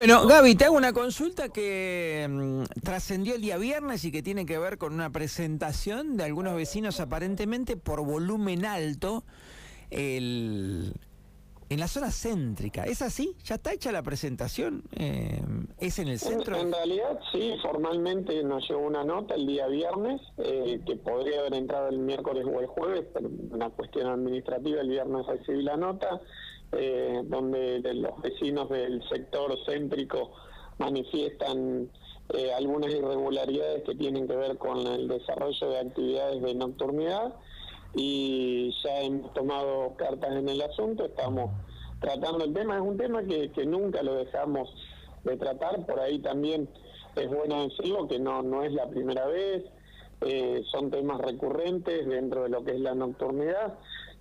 Bueno, Gaby, te hago una consulta que mm, trascendió el día viernes y que tiene que ver con una presentación de algunos vecinos aparentemente por volumen alto el- en la zona céntrica. ¿Es así? ¿Ya está hecha la presentación? Eh, ¿Es en el En, centro? en realidad, sí, formalmente nos llegó una nota el día viernes, eh, que podría haber entrado el miércoles o el jueves, pero una cuestión administrativa, el viernes recibí la nota, eh, donde de los vecinos del sector céntrico manifiestan eh, algunas irregularidades que tienen que ver con el desarrollo de actividades de nocturnidad y ya hemos tomado cartas en el asunto, estamos tratando el tema, es un tema que, nunca lo dejamos de tratar, por ahí también es bueno decirlo que no, no es la primera vez, eh, son temas recurrentes dentro de lo que es la nocturnidad,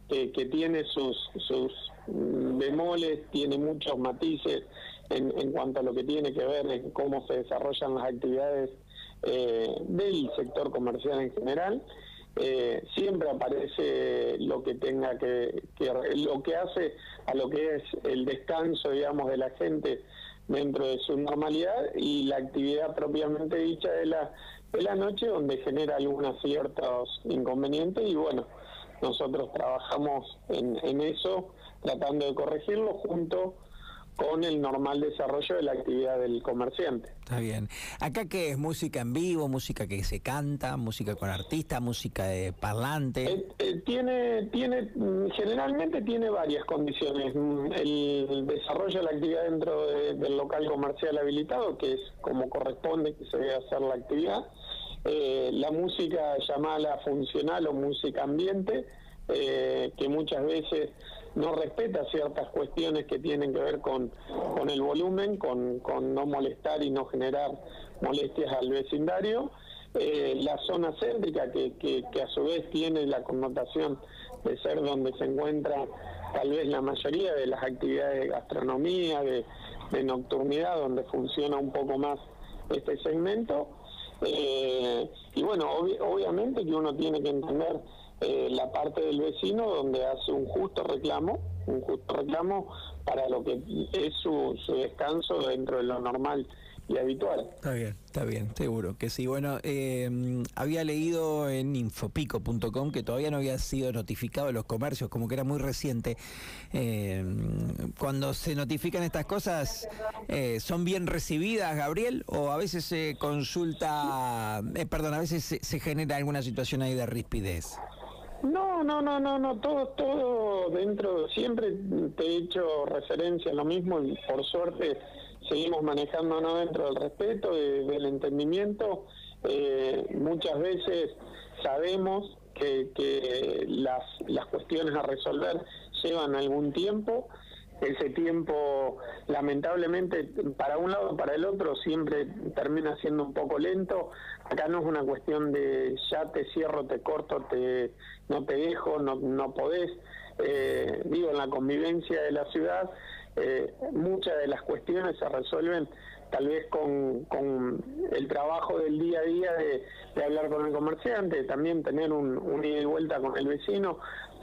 que, que tiene sus, sus mm, bemoles, tiene muchos matices en, en cuanto a lo que tiene que ver en cómo se desarrollan las actividades eh, del sector comercial en general. Eh, siempre aparece lo que tenga que, lo que hace a lo que es el descanso, digamos, de la gente dentro de su normalidad y la actividad propiamente dicha de la, de la noche donde genera algunos ciertos inconvenientes y bueno, nosotros trabajamos en, en eso tratando de corregirlo junto con el normal desarrollo de la actividad del comerciante. Está bien. ¿Acá qué es? ¿Música en vivo? ¿Música que se canta? ¿Música con artista? ¿Música de parlante? Eh, eh, tiene, tiene, mm, generalmente tiene varias condiciones. Mm, El desarrollo de la actividad dentro de- del local comercial habilitado, que es como corresponde que se debe hacer la actividad. Eh, la música llamada funcional o música ambiente, eh, que muchas veces no respeta ciertas cuestiones que tienen que ver con, con el volumen, con, con no molestar y no generar molestias al vecindario. Eh, la zona céntrica, que, que, a su vez tiene la connotación de ser donde se encuentra tal vez la mayoría de las actividades de gastronomía, de, de nocturnidad, donde funciona un poco más este segmento. Eh, y bueno, obvi- obviamente que uno tiene que entender eh, la parte del vecino donde hace un justo reclamo, un justo reclamo para lo que es su, su descanso dentro de lo normal y habitual. Está bien, está bien, seguro que sí. Bueno, eh, había leído en infopico.com que todavía no había sido notificado los comercios, como que era muy reciente. Eh, cuando se notifican estas cosas, eh, ¿son bien recibidas, Gabriel? ¿O a veces se consulta, eh, perdón, a veces se, se genera alguna situación ahí de rispidez? No, no, no, no, no, todo, todo dentro, siempre te he hecho referencia a lo mismo y por suerte seguimos manejándonos dentro del respeto, de- del entendimiento. Eh, muchas veces sabemos que, que las, las cuestiones a resolver llevan algún tiempo. Ese tiempo, lamentablemente, para un lado para el otro, siempre termina siendo un poco lento. Acá no es una cuestión de ya te cierro, te corto, te no te dejo, no, no podés. Eh, digo, en la convivencia de la ciudad, eh, muchas de las cuestiones se resuelven tal vez con, con el trabajo del día a día de, de hablar con el comerciante, también tener un, un ida y vuelta con el vecino.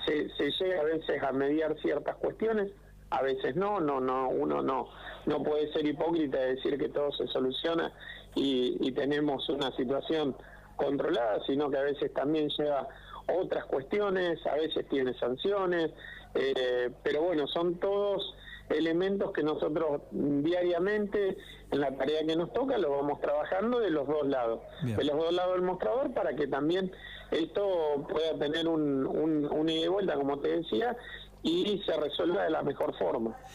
Se, se llega a veces a mediar ciertas cuestiones, a veces no, no, no, uno no, no puede ser hipócrita de decir que todo se soluciona y, y tenemos una situación controlada, sino que a veces también lleva otras cuestiones, a veces tiene sanciones, eh, pero bueno, son todos elementos que nosotros diariamente en la tarea que nos toca lo vamos trabajando de los dos lados, Bien. de los dos lados del mostrador para que también esto pueda tener un, un, un ida y vuelta, como te decía, y se resuelva de la mejor forma.